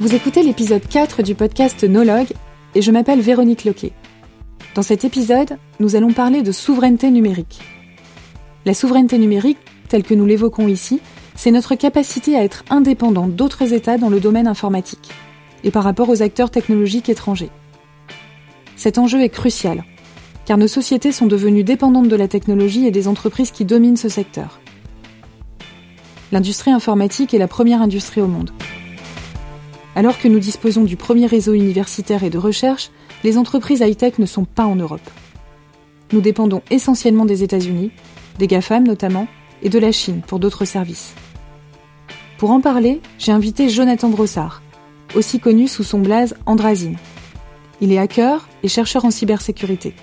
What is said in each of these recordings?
Vous écoutez l'épisode 4 du podcast Nologue et je m'appelle Véronique Loquet. Dans cet épisode, nous allons parler de souveraineté numérique. La souveraineté numérique, telle que nous l'évoquons ici, c'est notre capacité à être indépendant d'autres États dans le domaine informatique et par rapport aux acteurs technologiques étrangers. Cet enjeu est crucial, car nos sociétés sont devenues dépendantes de la technologie et des entreprises qui dominent ce secteur. L'industrie informatique est la première industrie au monde. Alors que nous disposons du premier réseau universitaire et de recherche, les entreprises high-tech ne sont pas en Europe. Nous dépendons essentiellement des États-Unis, des GAFAM notamment, et de la Chine pour d'autres services. Pour en parler, j'ai invité Jonathan Brossard, aussi connu sous son blaze Andrazine. Il est hacker et chercheur en cybersécurité.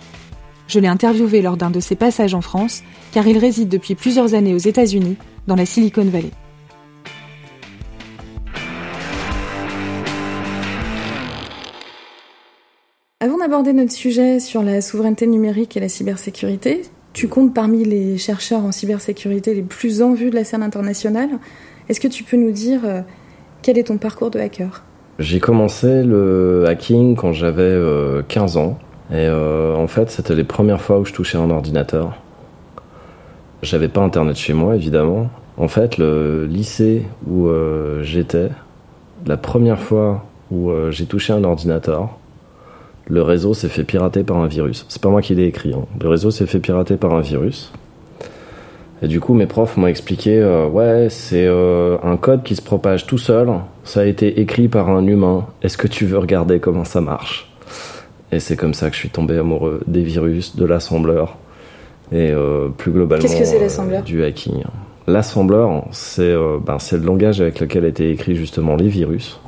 Je l'ai interviewé lors d'un de ses passages en France, car il réside depuis plusieurs années aux États-Unis, dans la Silicon Valley. Avant d'aborder notre sujet sur la souveraineté numérique et la cybersécurité, tu comptes parmi les chercheurs en cybersécurité les plus en vue de la scène internationale. Est-ce que tu peux nous dire euh, quel est ton parcours de hacker? J'ai commencé le hacking quand j'avais 15 euh, ans. Et euh, en fait, c'était les premières fois où je touchais un ordinateur. J'avais pas internet chez moi, évidemment. En fait, le lycée où j'étais, la première fois où j'ai touché un ordinateur, le réseau s'est fait pirater par un virus. C'est pas moi qui l'ai écrit. Hein. Le réseau s'est fait pirater par un virus. Et du coup, mes profs m'ont expliqué, euh, ouais, c'est euh, un code qui se propage tout seul. Ça a été écrit par un humain. Est-ce que tu veux regarder comment ça marche? Et c'est comme ça que je suis tombé amoureux des virus, de l'assembleur et euh, plus globalement que du hacking. L'assembleur, c'est ben, le langage avec lequel étaient écrits justement les virus.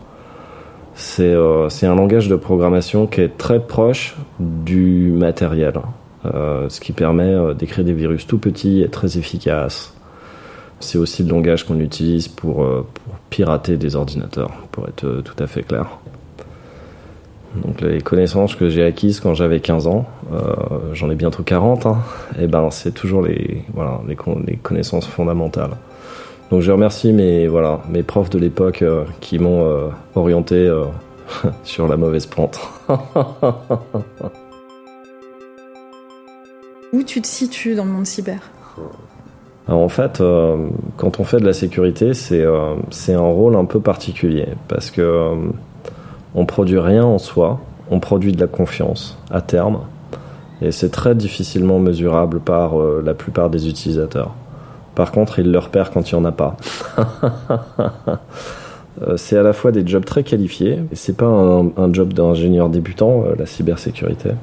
Euh, c'est un langage de programmation qui est très proche du matériel, euh, ce qui permet euh, d'écrire des virus tout petits et très efficaces. C'est aussi le langage qu'on utilise pour, pirater des ordinateurs, pour être tout à fait clair. Donc les connaissances que j'ai acquises quand j'avais 15 ans, j'en ai bientôt 40, hein, et ben c'est toujours les connaissances fondamentales. Donc je remercie mes, voilà, mes profs de l'époque euh, qui m'ont euh, orienté euh, sur la mauvaise pente. Où tu te situes dans le monde cyber? En fait, quand on fait de la sécurité, c'est c'est un rôle un peu particulier parce que on produit rien en soi, on produit de la confiance à terme, et c'est très difficilement mesurable par la plupart des utilisateurs. Par contre, il le repère quand il n'y en a pas. Euh, c'est à la fois des jobs très qualifiés, et c'est pas un, job d'ingénieur débutant, euh, la cybersécurité. Il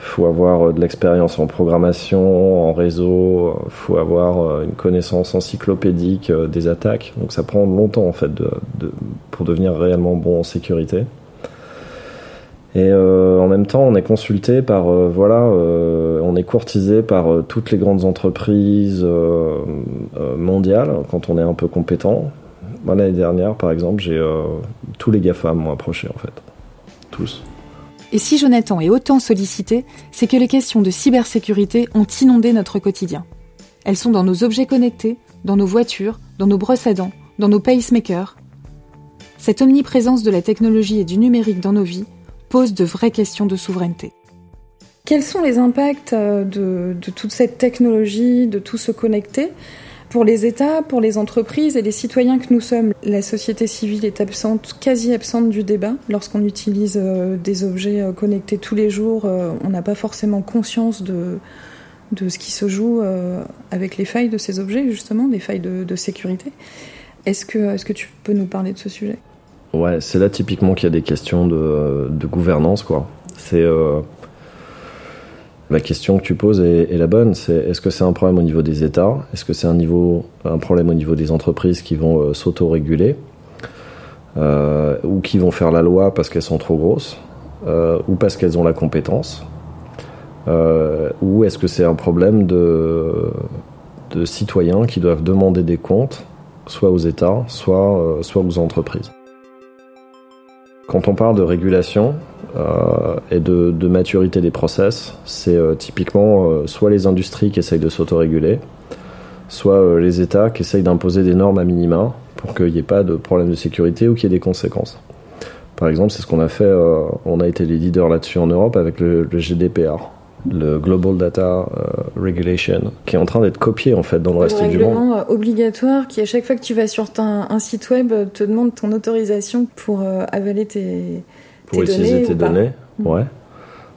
faut avoir euh, de l'expérience en programmation, en réseau, il faut avoir une connaissance encyclopédique des attaques. Donc ça prend longtemps en fait pour devenir réellement bon en sécurité. Et euh, en même temps, on est consulté par, euh, voilà, euh, on est courtisé par toutes les grandes entreprises mondiales quand on est un peu compétent. Moi, l'année dernière, par exemple, j'ai tous les GAFAM m'ont approché en fait, tous. Et si Jonathan est autant sollicité, c'est que les questions de cybersécurité ont inondé notre quotidien. Elles sont dans nos objets connectés, dans nos voitures, dans nos brosses à dents, dans nos pacemakers. Cette omniprésence de la technologie et du numérique dans nos vies pose de vraies questions de souveraineté. Quels sont les impacts euh, de, toute cette technologie, de tout se connecter pour les États, pour les entreprises et les citoyens que nous sommes? La société civile est absente, quasi absente du débat. Lorsqu'on utilise euh, des objets euh, connectés tous les jours, on n'a pas forcément conscience de, de ce qui se joue avec les failles de ces objets, justement, des failles de, sécurité. Est-ce que, est-ce que tu peux nous parler de ce sujet? Ouais, c'est là typiquement qu'il y a des questions de, de gouvernance, quoi. C'est euh, la question que tu poses est, la bonne. C'est est-ce que c'est un problème au niveau des États? Est-ce que c'est un niveau, un problème au niveau des entreprises qui vont euh, s'auto-réguler? Euh, ou qui vont faire la loi parce qu'elles sont trop grosses? Ou parce qu'elles ont la compétence? Ou est-ce que c'est un problème de, de citoyens qui doivent demander des comptes soit aux États, soit, soit aux entreprises? Quand on parle de régulation euh, et de, maturité des process, c'est euh, typiquement euh, soit les industries qui essayent de s'autoréguler, soit les États qui essayent d'imposer des normes à minima pour qu'il n'y ait pas de problème de sécurité ou qu'il y ait des conséquences. Par exemple, c'est ce qu'on a fait, on a été les leaders là-dessus en Europe avec le, GDPR le Global Data Regulation, qui est en train d'être copié en fait dans le, reste du monde. règlement obligatoire qui à chaque fois que tu vas sur un, site web te demande ton autorisation pour avaler tes, pour utiliser tes données, mm. ouais.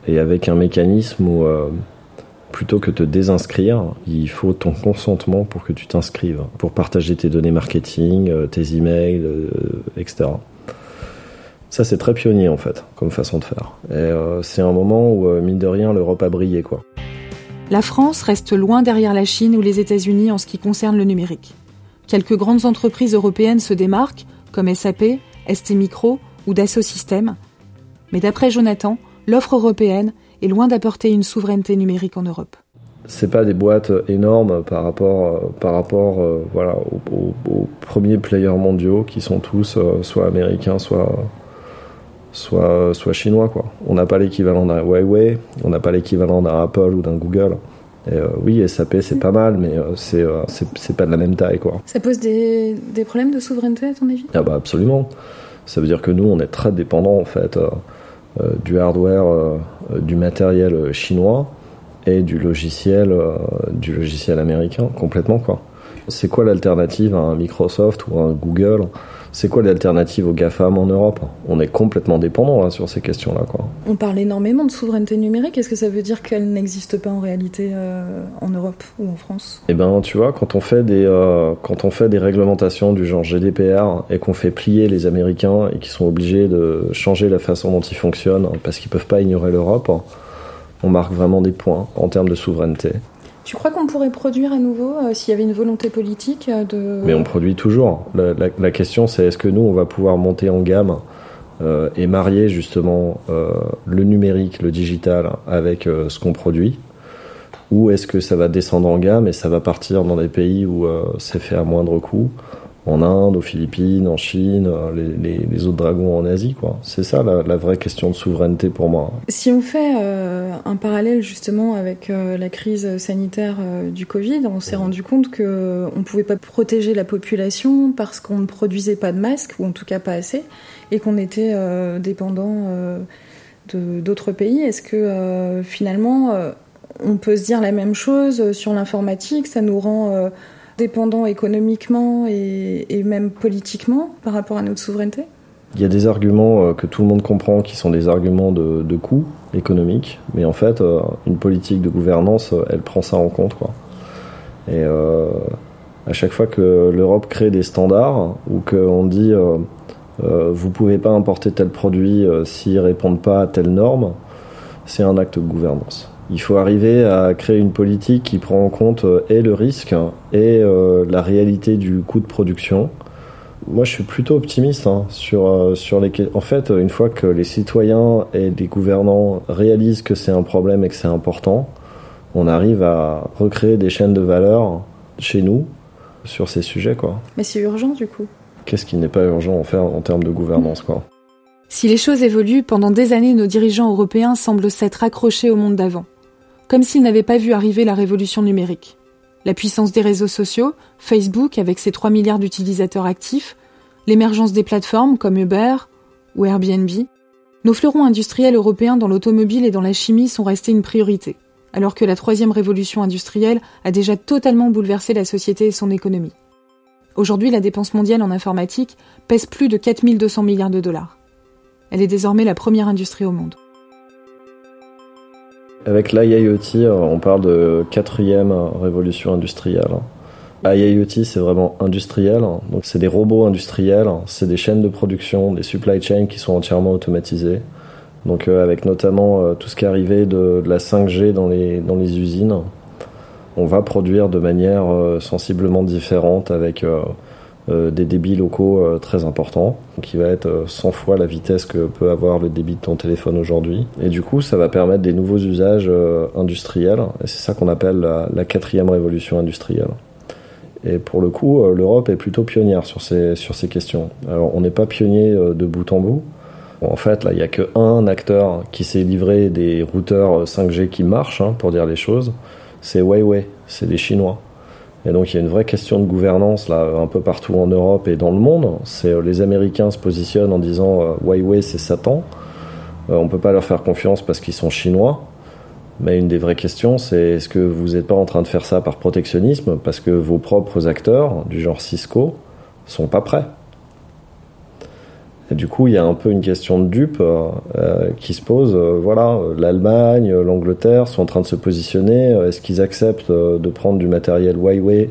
Et avec un mécanisme où plutôt que te désinscrire, il faut ton consentement pour que tu t'inscrives, pour partager tes données marketing, euh, tes emails, euh, etc. Ça, c'est très pionnier en fait, comme façon de faire. Et euh, c'est un moment où, mine de rien, l'Europe a brillé, quoi. La France reste loin derrière la Chine ou les États-Unis en ce qui concerne le numérique. Quelques grandes entreprises européennes se démarquent, comme SAP, ST Micro ou Dassault Systèmes. Mais d'après Jonathan, l'offre européenne est loin d'apporter une souveraineté numérique en Europe. C'est pas des boîtes énormes par rapport, euh, par rapport euh, voilà, aux, premiers players mondiaux qui sont tous euh, soit américains, soit, soit, soit chinois. Quoi. On n'a pas l'équivalent d'un Huawei, on n'a pas l'équivalent d'un Apple ou d'un Google. Et oui, SAP c'est pas mal, mais c'est c'est pas de la même taille. Quoi. Ça pose des, des, problèmes de souveraineté à ton avis? Ah bah Absolument. Ça veut dire que nous, on est très dépendants en fait. Euh, du hardware, euh, du matériel chinois et du logiciel, euh, du logiciel américain complètement quoi. C'est quoi l'alternative à un Microsoft ou à un Google? C'est quoi l'alternative aux GAFAM en Europe On est complètement dépendant sur ces questions-là. Quoi. On parle énormément de souveraineté numérique. Est-ce que ça veut dire qu'elle n'existe pas en réalité euh, en Europe ou en France? Eh ben, tu vois, quand on fait des euh, quand on fait des réglementations du genre GDPR et qu'on fait plier les Américains et qu'ils sont obligés de changer la façon dont ils fonctionnent parce qu'ils peuvent pas ignorer l'Europe, on marque vraiment des points en termes de souveraineté. Tu crois qu'on pourrait produire à nouveau euh, s'il y avait une volonté politique euh, de... Mais on produit toujours. La, question c'est est-ce que nous on va pouvoir monter en gamme euh, et marier justement le numérique, le digital avec ce qu'on produit? Ou est-ce que ça va descendre en gamme et ça va partir dans des pays où c'est fait à moindre coût? En Inde, aux Philippines, en Chine, les, autres dragons en Asie, quoi. C'est ça la, vraie question de souveraineté pour moi. Si on fait euh, un parallèle justement avec euh, la crise sanitaire euh, du Covid, on s'est rendu compte que on pouvait pas protéger la population parce qu'on ne produisait pas de masques ou en tout cas pas assez, et qu'on était dépendant d'autres pays. Est-ce que finalement on peut se dire la même chose sur l'informatique? Ça nous rend dépendant économiquement et, même politiquement par rapport à notre souveraineté il y a des arguments euh, que tout le monde comprend qui sont des arguments de, coût économique, mais en fait, euh, une politique de gouvernance, euh, elle prend ça en compte. Quoi. Et à chaque fois que l'Europe crée des standards ou qu'on dit euh, vous pouvez pas importer tel produit s'ils répondent pas à telle norme, c'est un acte de gouvernance. Il faut arriver à créer une politique qui prend en compte euh, et le risque et euh, la réalité du coût de production. Moi, je suis plutôt optimiste hein, sur, euh, sur les. En fait, une fois que les citoyens et les gouvernants réalisent que c'est un problème et que c'est important, on arrive à recréer des chaînes de valeur chez nous sur ces sujets. Quoi. Mais c'est urgent du coup. Qu'est-ce qui n'est pas urgent en faire en termes de gouvernance quoi Si les choses évoluent, pendant des années, nos dirigeants européens semblent s'être accrochés au monde d'avant comme s'ils n'avaient pas vu arriver la révolution numérique. La puissance des réseaux sociaux, Facebook avec ses 3 milliards d'utilisateurs actifs, l'émergence des plateformes comme Uber ou Airbnb, nos fleurons industriels européens dans l'automobile et dans la chimie sont restés une priorité, alors que la troisième révolution industrielle a déjà totalement bouleversé la société et son économie. Aujourd'hui, la dépense mondiale en informatique pèse plus de 4200 milliards de dollars. Elle est désormais la première industrie au monde. Avec l'IIoT, on parle de quatrième révolution industrielle. IIoT, c'est vraiment industriel. Donc, c'est des robots industriels, c'est des chaînes de production, des supply chains qui sont entièrement automatisées. Donc, euh, avec notamment euh, tout ce qui est arrivé de, la 5G dans les, dans les usines, on va produire de manière euh, sensiblement différente avec euh, des débits locaux euh, très importants, qui va être 100 euh, fois la vitesse que peut avoir le débit de ton téléphone aujourd'hui. Et du coup, ça va permettre des nouveaux usages industriels, et c'est ça qu'on appelle la, quatrième révolution industrielle. Et pour le coup, l'Europe est plutôt pionnière sur ces, sur ces questions. Alors, on n'est pas pionnier de bout en bout. En fait, là, il n'y a qu'un acteur qui s'est livré des routeurs 5G qui marchent, hein, pour dire les choses. C'est Huawei, c'est les Chinois. Et donc il y a une vraie question de gouvernance là, un peu partout en Europe et dans le monde. C'est les Américains se positionnent en disant Huawei c'est Satan. on peut pas leur faire confiance parce qu'ils sont chinois. Mais une des vraies questions, c'est est-ce que vous n'êtes pas en train de faire ça par protectionnisme parce que vos propres acteurs, du genre Cisco, sont pas prêts? Du coup, il y a un peu une question de dupe euh, qui se pose. Euh, voilà, l'Allemagne, l'Angleterre sont en train de se positionner. Est-ce qu'ils acceptent euh, de prendre du matériel Huawei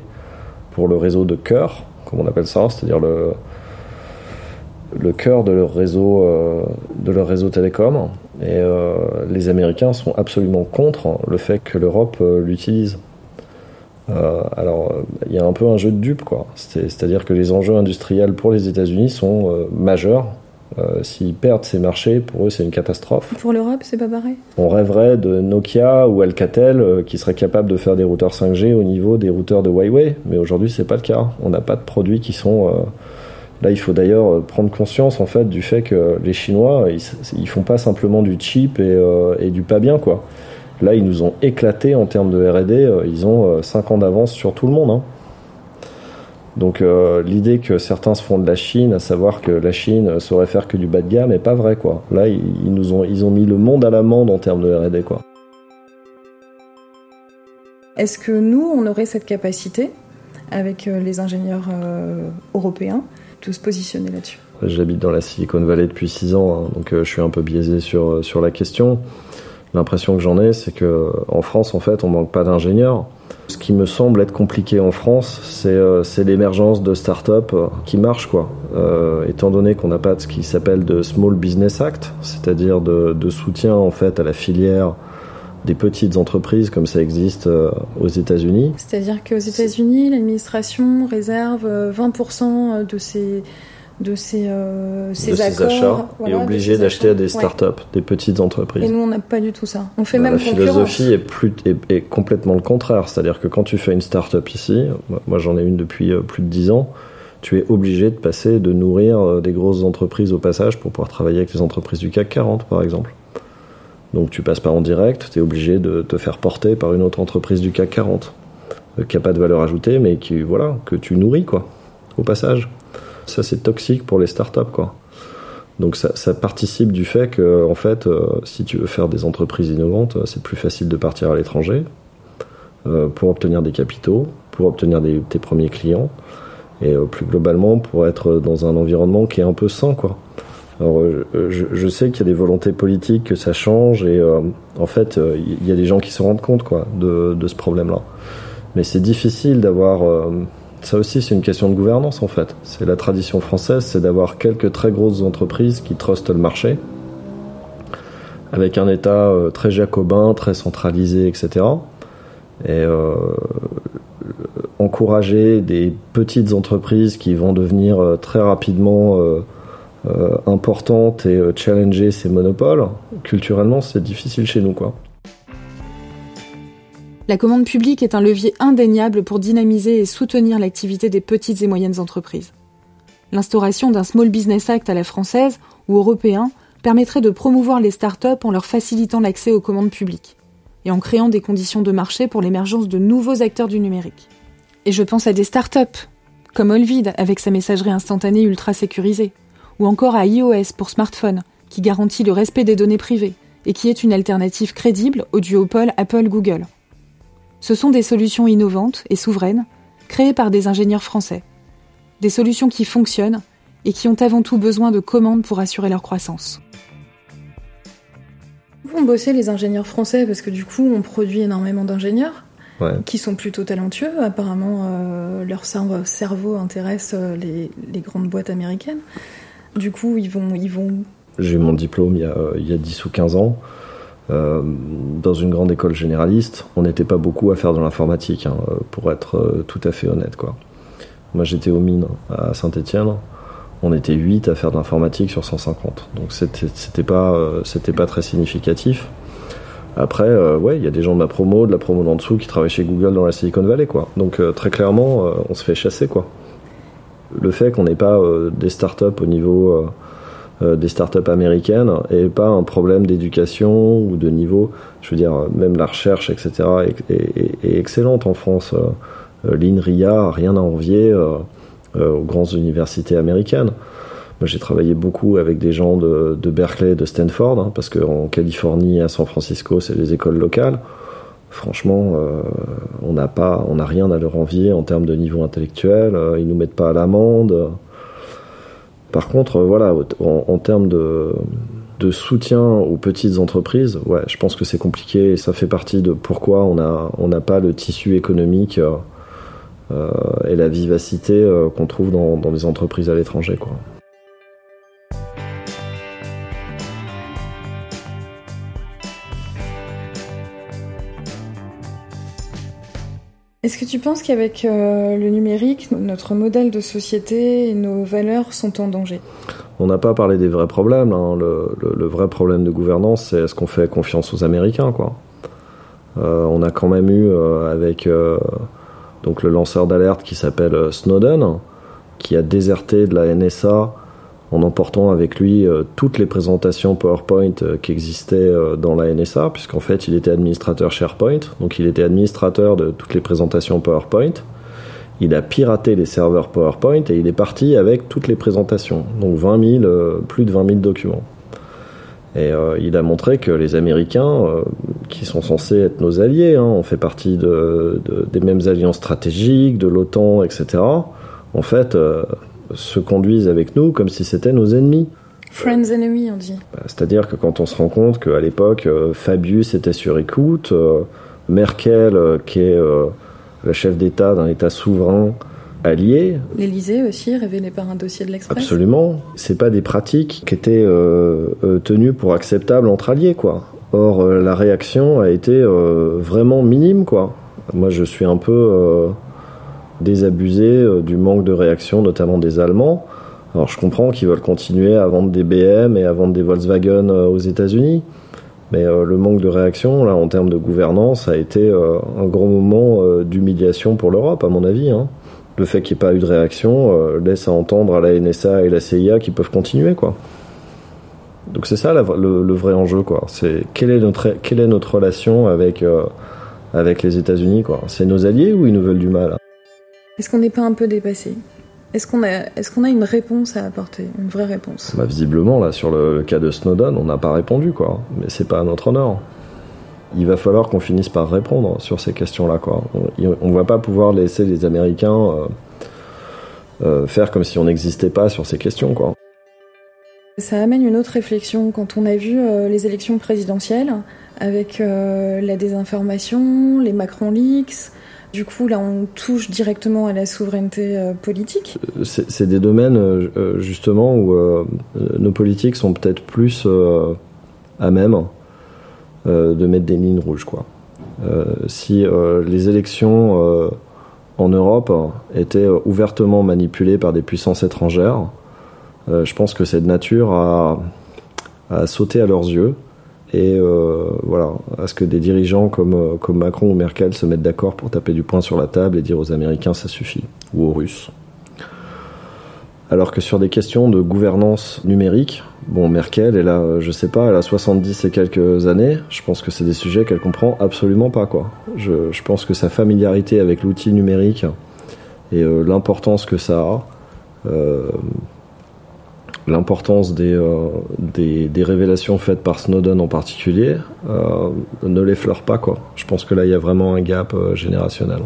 pour le réseau de cœur, comme on appelle ça, c'est-à-dire le, le cœur de leur réseau, de leur réseau télécom et euh, les Américains sont absolument contre le fait que l'Europe euh, l'utilise. Euh, alors, il y a un peu un jeu de dupe, quoi. C'est-à-dire que les enjeux industriels pour les États-Unis sont majeurs. S'ils perdent ces marchés, pour eux, c'est une catastrophe. Pour l'Europe, c'est pas pareil? On rêverait de Nokia ou Alcatel qui seraient capables de faire des routeurs 5G au niveau des routeurs de Huawei, mais aujourd'hui, c'est pas le cas. On n'a pas de produits qui sont Là, il faut d'ailleurs euh, prendre conscience en fait du fait que les Chinois, ils, font pas simplement du cheap euh, et, du pas bien quoi. Là, ils nous ont éclaté en termes de R&D. Euh, ils ont 5 ans d'avance sur tout le monde. Hein. Donc l'idée que certains se font de la Chine, à savoir que la Chine saurait faire que du bas de gamme, n'est pas vrai quoi. Là, ils, nous ont, ils ont mis le monde à l'amende en termes de R&D quoi. Est-ce que nous, on aurait cette capacité avec les ingénieurs européens se positionner là-dessus? J'habite dans la Silicon Valley depuis 6 ans, hein, donc euh, je suis un peu biaisé sur, euh, sur la question. L'impression que j'en ai, c'est que en France, en fait, on manque pas d'ingénieurs. Ce qui me semble être compliqué en France, c'est euh, l'émergence de start-up qui marchent, quoi. étant donné qu'on n'a pas ce qui s'appelle de Small Business Act, c'est-à-dire de, de, soutien en fait à la filière des petites entreprises comme ça existe aux États-Unis. C'est-à-dire qu'aux États-Unis, l'administration réserve 20% de ses de ces, euh, ces, achats et obligé d'acheter à des startups, des petites entreprises. Et nous, on n'a pas du tout ça. On fait bah, même La philosophie est, plus, est, complètement le contraire. C'est-à-dire que quand tu fais une startup ici, moi j'en ai une depuis euh, plus de 10 ans, tu es obligé de passer, de nourrir euh, des grosses entreprises au passage pour pouvoir travailler avec les entreprises du CAC 40, par exemple. Donc tu passes pas en direct, tu es obligé de te faire porter par une autre entreprise du CAC 40 euh, qui n'a pas de valeur ajoutée, mais qui, voilà, que tu nourris, quoi, au passage. Ça, c'est toxique pour les startups, quoi. Donc ça, participe du fait que, en fait, euh, si tu veux faire des entreprises innovantes, euh, c'est plus facile de partir à l'étranger pour obtenir des capitaux, pour obtenir des, tes premiers clients, et plus globalement pour être dans un environnement qui est un peu sain, quoi. Alors, euh, je, sais qu'il y a des volontés politiques que ça change et euh, en fait, euh, il y a des gens qui se rendent compte quoi de ce problème-là. Mais c'est difficile d'avoir. Ça aussi, c'est une question de gouvernance en fait. C'est la tradition française, c'est d'avoir quelques très grosses entreprises qui trustent le marché, avec un État très jacobin, très centralisé, etc. Et encourager des petites entreprises qui vont devenir très rapidement euh, importante et euh, challenger ces monopoles, culturellement, c'est difficile chez nous, quoi. La commande publique est un levier indéniable pour dynamiser et soutenir l'activité des petites et moyennes entreprises. L'instauration d'un Small Business Act à la française ou européen permettrait de promouvoir les startups en leur facilitant l'accès aux commandes publiques et en créant des conditions de marché pour l'émergence de nouveaux acteurs du numérique. Et je pense à des startups, comme Olvid avec sa messagerie instantanée ultra sécurisée, ou encore à iOS pour smartphone, qui garantit le respect des données privées et qui est une alternative crédible au duopole Apple-Google. Ce sont des solutions innovantes et souveraines, créées par des ingénieurs français. Des solutions qui fonctionnent et qui ont avant tout besoin de commandes pour assurer leur croissance. Vous bossez les ingénieurs français parce que du coup on produit énormément d'ingénieurs qui sont plutôt talentueux. Apparemment euh, leur cerveau, intéresse euh, les grandes boîtes américaines. Du coup, ils vont. Ils vont... J'ai eu mon diplôme il y, a, il y a 10 ou 15 ans. Euh, dans une grande école généraliste, on n'était pas beaucoup à faire de l'informatique, hein, pour être euh, tout à fait honnête. Moi, j'étais aux mines à Saint-Etienne. On était 8 à faire de l'informatique sur 150. Donc, c'était pas, euh, pas très significatif. Après, euh, ouais, il y a des gens de la promo, de la promo d'en dessous qui travaillent chez Google dans la Silicon Valley. Donc, très clairement, on se fait chasser, le fait qu'on n'ait pas euh, des startups au niveau euh, euh, des startups américaines et pas un problème d'éducation ou de niveau. Je veux dire, même la recherche, etc., est, excellente en France. L'INRIA rien à envier aux grandes universités américaines. Moi, j'ai travaillé beaucoup avec des gens de, Berkeley, de Stanford, hein, parce qu'en Californie, à San Francisco, c'est les écoles locales. Franchement, on n'a pas, on n'a rien à leur envier en termes de niveau intellectuel. ils nous mettent pas à l'amende. Par contre, voilà, en termes de soutien aux petites entreprises, ouais, je pense que c'est compliqué et ça fait partie de pourquoi on n'a on pas le tissu économique euh, euh, et la vivacité euh, qu'on trouve dans, dans les entreprises à l'étranger. Est-ce que tu penses qu'avec le numérique, notre modèle de société et nos valeurs sont en danger? On n'a pas parlé des vrais problèmes. Hein. Le, vrai problème de gouvernance, c'est est-ce qu'on fait confiance aux Américains, quoi? Euh, on a quand même eu euh, avec euh, donc le lanceur d'alerte qui s'appelle Snowden, qui a déserté de la NSA en emportant avec lui toutes les présentations PowerPoint qui existaient dans la NSA, puisqu'en fait il était administrateur SharePoint, donc il était administrateur de toutes les présentations PowerPoint il a piraté les serveurs PowerPoint et il est parti avec toutes les présentations. Donc 20 000, euh, plus de 20 000 documents. Et euh, il a montré que les Américains, euh, qui sont censés être nos alliés, hein, on fait partie des mêmes alliances stratégiques, de l'OTAN, etc., en fait, se conduisent avec nous comme si c'était nos ennemis. Friends enemy, on dit. Bah, c'est-à-dire que quand on se rend compte qu'à l'époque, Fabius était sur écoute, Merkel, qui est le chef d'État d'un État souverain allié. L'Élysée aussi, révélé par un dossier de l'Express. Absolument. C'est pas des pratiques qui étaient euh, euh, tenues pour acceptables entre alliés, quoi. Or, euh, la réaction a été vraiment minime, quoi. Moi, je suis un peu désabusé du manque de réaction, notamment des Allemands. Alors, je comprends qu'ils veulent continuer à vendre des BM et à vendre des Volkswagen aux États-Unis. Mais euh, le manque de réaction, là, en termes de gouvernance, a été euh, un grand moment euh, d'humiliation pour l'Europe, à mon avis. Hein. Le fait qu'il n'y ait pas eu de réaction laisse à entendre à la NSA et la CIA qu'ils peuvent continuer, quoi. Donc c'est ça le, vrai enjeu, quoi. C'est quelle est notre quelle est notre relation avec avec les États-Unis, quoi. C'est nos alliés ou ils nous veulent du mal Est-ce qu'on n'est pas un peu dépassé? Est-ce qu'on a, est qu'on a une réponse à apporter, une vraie réponse? Bah, Visiblement, là, sur le, cas de Snowden, on n'a pas répondu, quoi. Mais c'est pas à notre honneur. Il va falloir qu'on finisse par répondre sur ces questions-là, quoi. On ne va pas pouvoir laisser les Américains euh, euh, faire comme si on n'existait pas sur ces questions, quoi. Ça amène une autre réflexion. Quand on a vu euh, les élections présidentielles, avec la désinformation, les Macron leaks, du coup, là, on touche directement à la souveraineté euh, politique. Euh, c'est des domaines, euh, justement, où nos politiques sont peut-être plus à même de mettre des lignes rouges, quoi. si les élections en Europe étaient ouvertement manipulées par des puissances étrangères, je pense que c'est de nature à, à sauter à leurs yeux et euh, voilà, à ce que des dirigeants comme, euh, comme Macron ou Merkel se mettent d'accord pour taper du poing sur la table et dire aux Américains ça suffit, ou aux Russes. Alors que sur des questions de gouvernance numérique, bon, Merkel, elle a, je sais pas, elle a 70 et quelques années, je pense que c'est des sujets qu'elle comprend absolument pas, quoi. Je, je pense que sa familiarité avec l'outil numérique et euh, l'importance que ça a, euh, l'importance euh, des, des, révélations faites par Snowden en particulier euh, ne l'effleure pas. Quoi. Je pense que là, il y a vraiment un gap euh, générationnel.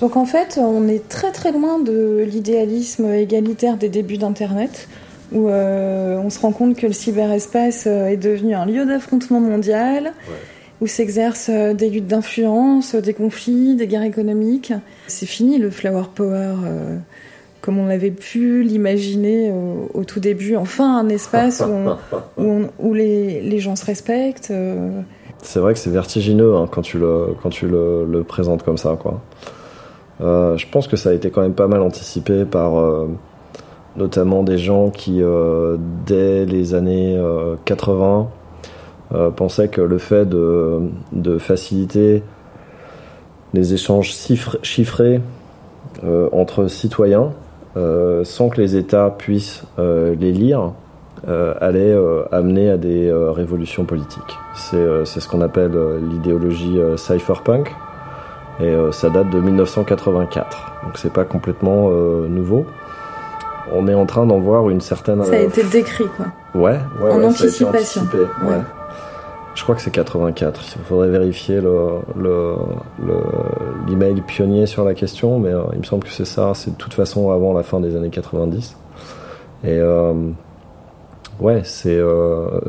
Donc en fait, on est très très loin de l'idéalisme égalitaire des débuts d'Internet, où on se rend compte que le cyberespace est devenu un lieu d'affrontement mondial où s'exercent euh, des luttes d'influence, des conflits, des guerres économiques. C'est fini le flower power euh, comme on avait pu l'imaginer au, tout début. Enfin, un espace où, les, gens se respectent. Euh. C'est vrai que c'est vertigineux hein, quand tu, le, quand tu le, présentes comme ça. Quoi. je pense que ça a été quand même pas mal anticipé par notamment des gens qui, dès les années 80, euh, pensait que le fait de, faciliter les échanges chiffrés euh, entre citoyens, euh, sans que les États puissent les lire, allait amener à des révolutions politiques. C'est ce qu'on appelle l'idéologie cypherpunk et ça date de 1984. Donc c'est pas complètement nouveau on est en train d'en voir une certaine. Ça a été décrit, quoi. Ouais, ouais, en anticipation. ouais. Je crois que c'est 84. Il faudrait vérifier le, l'email pionnier sur la question, mais euh, il me semble que c'est ça. C'est de toute façon avant la fin des années 90. Et euh, ouais, c'est, euh,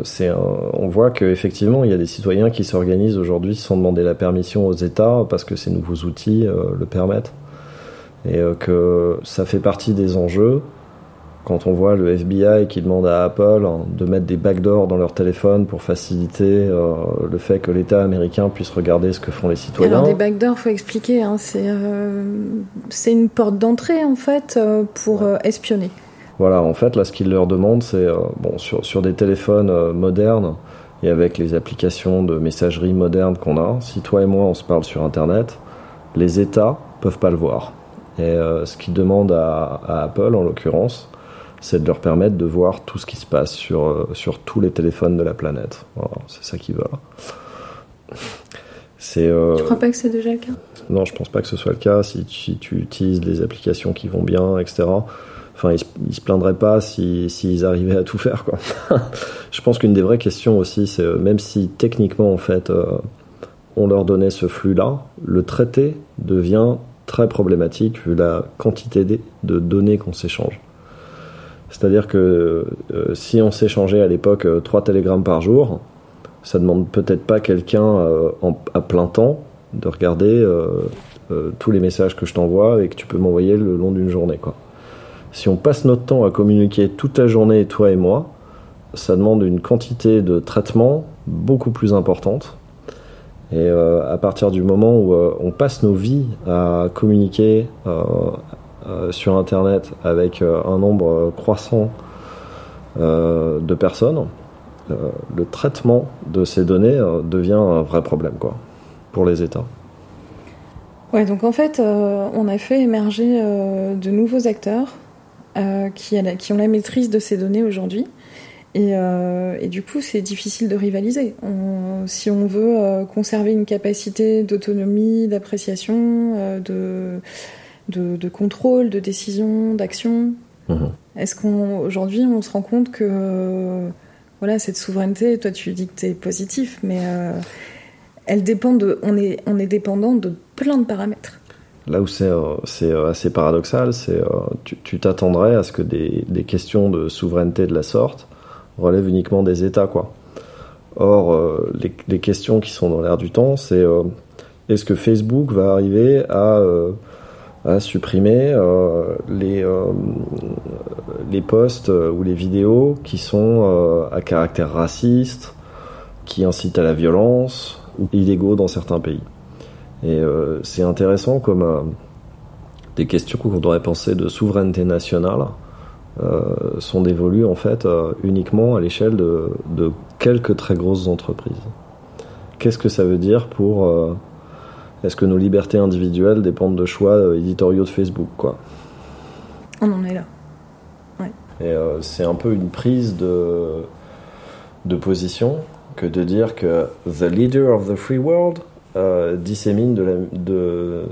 on voit qu'effectivement, il y a des citoyens qui s'organisent aujourd'hui sans demander la permission aux États parce que ces nouveaux outils le permettent. Et que ça fait partie des enjeux quand on voit le FBI qui demande à Apple hein, de mettre des backdoors dans leur téléphone pour faciliter euh, le fait que l'État américain puisse regarder ce que font les citoyens. Alors des backdoors, faut expliquer, hein, euh, c'est une porte d'entrée en fait euh, pour espionner. Voilà, en fait là ce qu'ils leur demandent c'est bon sur, sur des téléphones modernes et avec les applications de messagerie modernes qu'on a, si toi et moi on se parle sur Internet, les États peuvent pas le voir. Et ce qu'ils demandent à, à Apple en l'occurrence, c'est de leur permettre de voir tout ce qui se passe sur, euh, sur tous les téléphones de la planète. c'est ça qui va. C'est, euh... Tu crois pas que c'est déjà le cas? Non, je pense pas que ce soit le cas. Si, tu utilises des applications qui vont bien, etc. Enfin, ils, ne se plaindraient pas s'ils si, arrivaient à tout faire, quoi. je pense qu'une des vraies questions aussi, c'est euh, même si techniquement, en fait, euh, on leur donnait ce flux-là, le traité devient très problématique vu la quantité de données qu'on s'échange. C'est-à-dire que euh, si on s'échangeait à l'époque euh, trois télégrammes par jour, ça demande peut-être pas quelqu'un euh, à plein temps de regarder tous les messages que je t'envoie et que tu peux m'envoyer le long d'une journée. Si on passe notre temps à communiquer toute la journée, toi et moi, ça demande une quantité de traitement beaucoup plus importante. Et à partir du moment où on passe nos vies à communiquer euh, sur Internet avec euh, un nombre croissant euh, de personnes, le traitement de ces données devient un vrai problème quoi, pour les États. Ouais, donc en fait, on a fait émerger de nouveaux acteurs qui, ont la maîtrise de ces données aujourd'hui. Et, du coup, c'est difficile de rivaliser. si on veut conserver une capacité d'autonomie, d'appréciation, de, de, contrôle, de décision, d'action. Mhm. Est-ce qu'aujourd'hui on, se rend compte que voilà cette souveraineté, toi tu dis que tu es positif, mais euh, elle dépend de, on est, on est dépendant de plein de paramètres. Là où c'est euh, euh, assez paradoxal, c'est tu t'attendrais à ce que des, questions de souveraineté de la sorte relèvent uniquement des États, quoi. Or, les, les, questions qui sont dans l'air du temps, c'est est-ce que Facebook va arriver à à supprimer euh, les, euh, les posts euh, ou les vidéos qui sont à caractère raciste, qui incitent à la violence ou illégaux dans certains pays. Et c'est intéressant comme des questions qu'on devrait penser de souveraineté nationale sont dévolues en fait uniquement à l'échelle de, quelques très grosses entreprises. Qu'est-ce que ça veut dire pour est-ce que nos libertés individuelles dépendent de choix euh, éditoriaux de Facebook, quoi On en est là. Et euh, c'est un peu une prise de, de position que de dire que the leader of the free world euh, dissémine de la, de,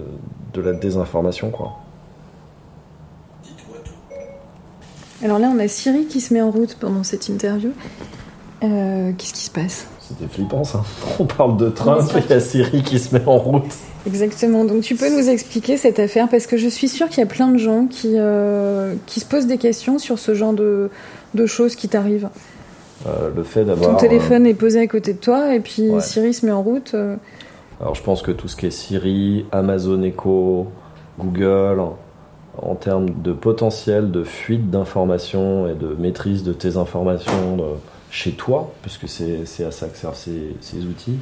de la désinformation, quoi. Alors là, on a Siri qui se met en route pendant cette interview. Qu'est-ce qui se passe? C'était flippant ça. On parle de train, il y a Siri qui se met en route. Exactement. Donc tu peux nous expliquer cette affaire parce que je suis sûre qu'il y a plein de gens qui, euh, qui se posent des questions sur ce genre de, de choses qui t'arrivent. Euh, le fait d'avoir. Ton téléphone est posé à côté de toi et puis Siri se met en route. Euh. Alors je pense que tout ce qui est Siri, Amazon Echo, Google, en termes de potentiel de fuite d'informations et de maîtrise de tes informations, de chez toi, puisque c'est à ça que servent ces, outils,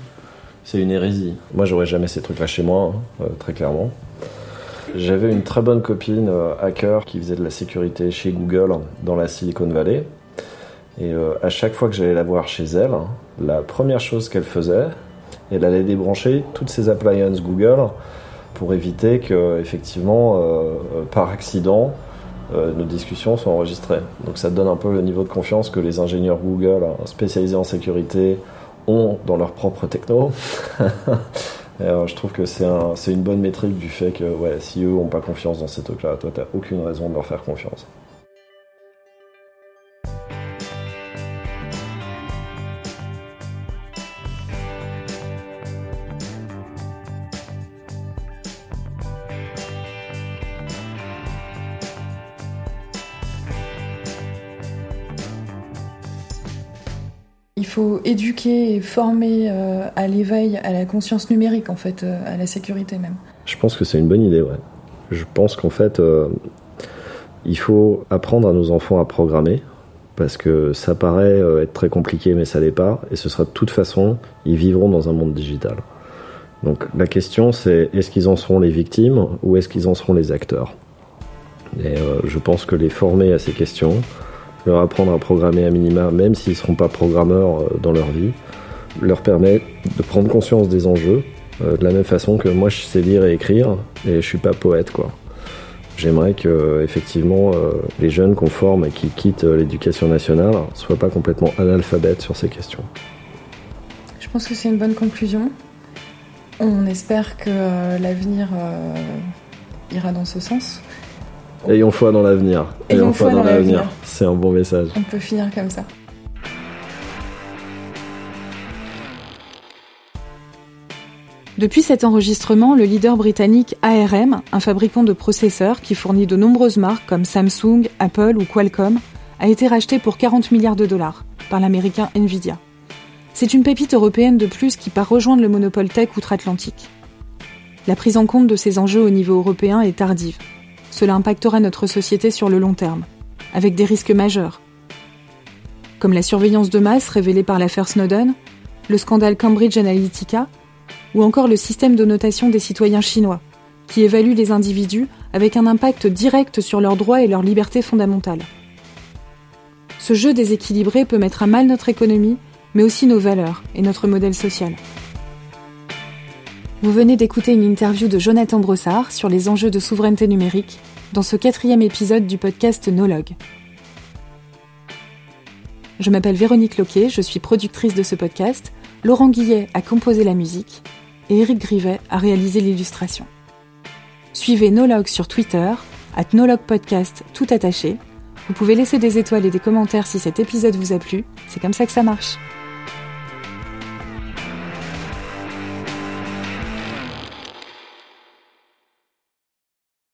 c'est une hérésie. Moi, j'aurais jamais ces trucs-là chez moi, hein, euh, très clairement. J'avais une très bonne copine euh, hacker qui faisait de la sécurité chez Google dans la Silicon Valley. Et euh, à chaque fois que j'allais la voir chez elle, la première chose qu'elle faisait, elle allait débrancher toutes ses appliances Google pour éviter que, effectivement, par accident, euh, nos discussions sont enregistrées. Donc ça donne un peu le niveau de confiance que les ingénieurs Google hein, spécialisés en sécurité ont dans leur propre techno. je trouve que c'est un, une bonne métrique du fait que ouais, si eux n'ont pas confiance dans ces trucs-là, toi, tu n'as aucune raison de leur faire confiance. Faut éduquer et former euh, à l'éveil, à la conscience numérique, en fait, euh, à la sécurité même. Je pense que c'est une bonne idée, ouais. Je pense qu'en fait, euh, il faut apprendre à nos enfants à programmer, parce que ça paraît être très compliqué, mais ça l'est pas, et ce sera de toute façon, ils vivront dans un monde digital. Donc la question, c'est est-ce qu'ils en seront les victimes ou est-ce qu'ils en seront les acteurs? Et je pense que les former à ces questions, leur apprendre à programmer à minima, même s'ils ne seront pas programmeurs euh, dans leur vie, leur permet de prendre conscience des enjeux, euh, de la même façon que moi je sais lire et écrire, et je suis pas poète quoi. J'aimerais que effectivement euh, les jeunes qu'on forme et qui quittent l'éducation nationale soient pas complètement analphabètes sur ces questions. Je pense que c'est une bonne conclusion. On espère que l'avenir ira dans ce sens. Ayons foi dans l'avenir. Ayons, foi, dans, l'avenir. C'est un bon message. On peut finir comme ça. Depuis cet enregistrement, le leader britannique ARM, un fabricant de processeurs qui fournit de nombreuses marques comme Samsung, Apple ou Qualcomm, a été racheté pour 40 milliards de dollars par l'américain Nvidia. C'est une pépite européenne de plus qui part rejoindre le monopole tech outre-Atlantique. La prise en compte de ces enjeux au niveau européen est tardive cela impactera notre société sur le long terme, avec des risques majeurs, comme la surveillance de masse révélée par l'affaire Snowden, le scandale Cambridge Analytica, ou encore le système de notation des citoyens chinois, qui évalue les individus avec un impact direct sur leurs droits et leurs libertés fondamentales. Ce jeu déséquilibré peut mettre à mal notre économie, mais aussi nos valeurs et notre modèle social. Vous venez d'écouter une interview de Jonathan Brossard sur les enjeux de souveraineté numérique dans ce quatrième épisode du podcast Nologue. Je m'appelle Véronique Loquet, je suis productrice de ce podcast. Laurent Guillet a composé la musique et Eric Grivet a réalisé l'illustration. Suivez Nologue sur Twitter, at Nologue Podcast tout attaché. Vous pouvez laisser des étoiles et des commentaires si cet épisode vous a plu, c'est comme ça que ça marche.